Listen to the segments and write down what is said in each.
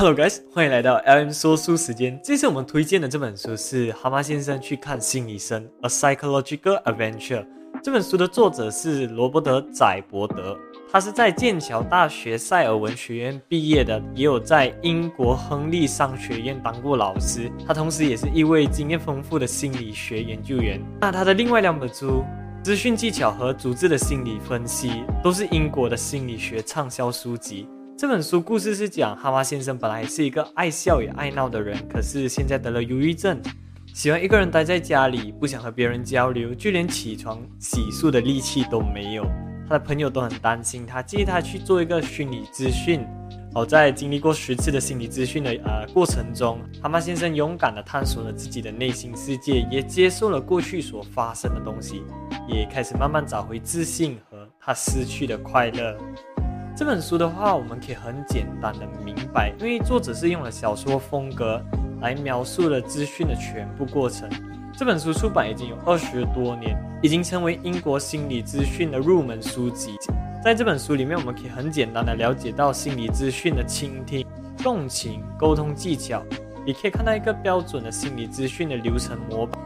Hello guys，欢迎来到 LM 说书时间。这次我们推荐的这本书是《蛤蟆先生去看心理医生》（A Psychological Adventure）。这本书的作者是罗伯特·宰伯德，他是在剑桥大学塞尔文学院毕业的，也有在英国亨利商学院当过老师。他同时也是一位经验丰富的心理学研究员。那他的另外两本书《资讯技巧》和《组织的心理分析》都是英国的心理学畅销书籍。这本书故事是讲蛤蟆先生本来是一个爱笑也爱闹的人，可是现在得了忧郁症，喜欢一个人待在家里，不想和别人交流，就连起床洗漱的力气都没有。他的朋友都很担心他，建议他去做一个心理咨询。好在经历过十次的心理咨询的呃过程中，蛤蟆先生勇敢地探索了自己的内心世界，也接受了过去所发生的东西，也开始慢慢找回自信和他失去的快乐。这本书的话，我们可以很简单的明白，因为作者是用了小说风格来描述了资讯的全部过程。这本书出版已经有二十多年，已经成为英国心理资讯的入门书籍。在这本书里面，我们可以很简单的了解到心理资讯的倾听、共情、沟通技巧，也可以看到一个标准的心理资讯的流程模板。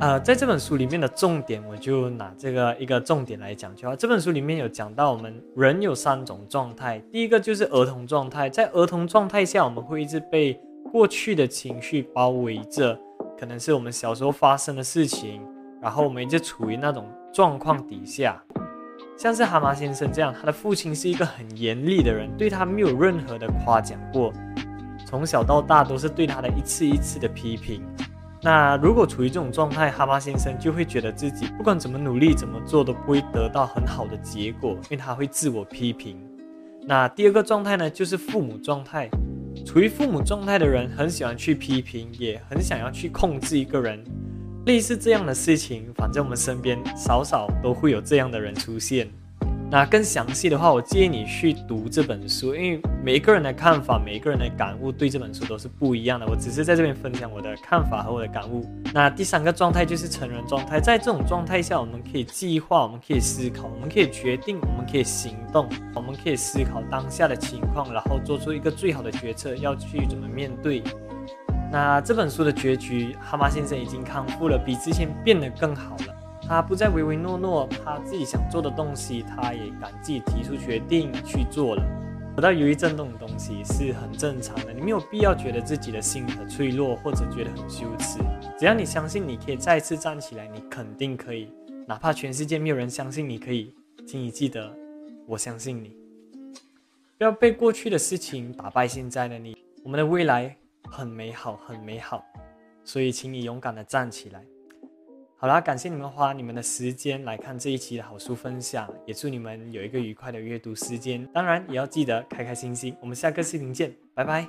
呃，在这本书里面的重点，我就拿这个一个重点来讲就好。这本书里面有讲到，我们人有三种状态，第一个就是儿童状态，在儿童状态下，我们会一直被过去的情绪包围着，可能是我们小时候发生的事情，然后我们一直处于那种状况底下。像是蛤蟆先生这样，他的父亲是一个很严厉的人，对他没有任何的夸奖过，从小到大都是对他的一次一次的批评。那如果处于这种状态，哈巴先生就会觉得自己不管怎么努力、怎么做都不会得到很好的结果，因为他会自我批评。那第二个状态呢，就是父母状态。处于父母状态的人很喜欢去批评，也很想要去控制一个人。类似这样的事情，反正我们身边少少都会有这样的人出现。那更详细的话，我建议你去读这本书，因为每一个人的看法、每一个人的感悟对这本书都是不一样的。我只是在这边分享我的看法和我的感悟。那第三个状态就是成人状态，在这种状态下，我们可以计划，我们可以思考，我们可以决定，我们可以行动，我们可以思考当下的情况，然后做出一个最好的决策，要去怎么面对。那这本书的结局，蛤蟆先生已经康复了，比之前变得更好了。他不再唯唯诺诺，他自己想做的东西，他也敢自己提出决定去做了。得到忧郁症这种东西是很正常的，你没有必要觉得自己的心很脆弱，或者觉得很羞耻。只要你相信你可以再次站起来，你肯定可以。哪怕全世界没有人相信你可以，请你记得，我相信你。不要被过去的事情打败现在的你。我们的未来很美好，很美好，所以请你勇敢的站起来。好啦，感谢你们花你们的时间来看这一期的好书分享，也祝你们有一个愉快的阅读时间。当然，也要记得开开心心。我们下个视频见，拜拜。